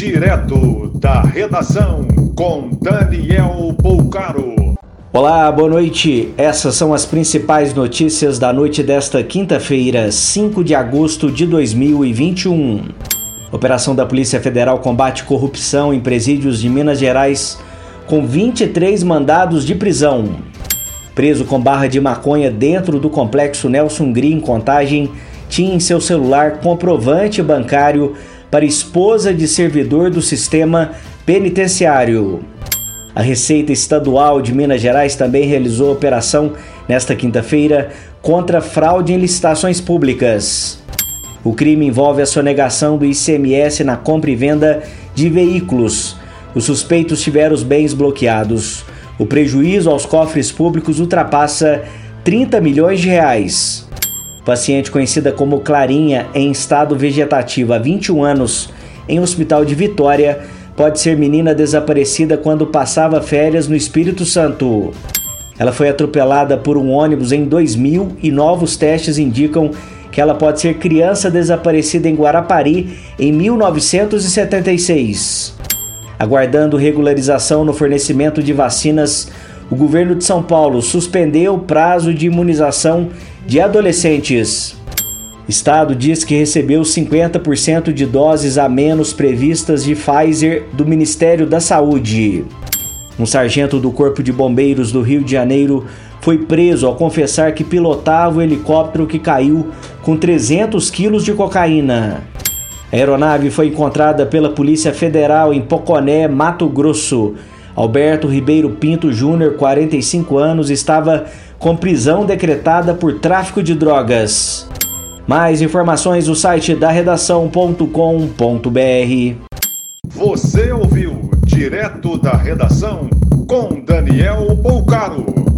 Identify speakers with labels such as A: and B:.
A: Direto da redação com Daniel Poucaro.
B: Olá, boa noite. Essas são as principais notícias da noite desta quinta-feira, 5 de agosto de 2021. Operação da Polícia Federal combate corrupção em presídios de Minas Gerais com 23 mandados de prisão. Preso com barra de maconha dentro do complexo Nelson Green em Contagem, tinha em seu celular comprovante bancário para esposa de servidor do sistema penitenciário. A Receita Estadual de Minas Gerais também realizou operação nesta quinta-feira contra fraude em licitações públicas. O crime envolve a sonegação do ICMS na compra e venda de veículos. Os suspeitos tiveram os bens bloqueados. O prejuízo aos cofres públicos ultrapassa 30 milhões de reais. Paciente conhecida como Clarinha, em estado vegetativo há 21 anos, em hospital de Vitória, pode ser menina desaparecida quando passava férias no Espírito Santo. Ela foi atropelada por um ônibus em 2000 e novos testes indicam que ela pode ser criança desaparecida em Guarapari em 1976. Aguardando regularização no fornecimento de vacinas, o governo de São Paulo suspendeu o prazo de imunização de adolescentes. Estado diz que recebeu 50% de doses a menos previstas de Pfizer do Ministério da Saúde. Um sargento do Corpo de Bombeiros do Rio de Janeiro foi preso ao confessar que pilotava o helicóptero que caiu com 300 quilos de cocaína. A aeronave foi encontrada pela Polícia Federal em Poconé, Mato Grosso. Alberto Ribeiro Pinto Júnior, 45 anos, estava com prisão decretada por tráfico de drogas. Mais informações no site da redação.com.br.
A: Você ouviu direto da redação com Daniel Poucaro.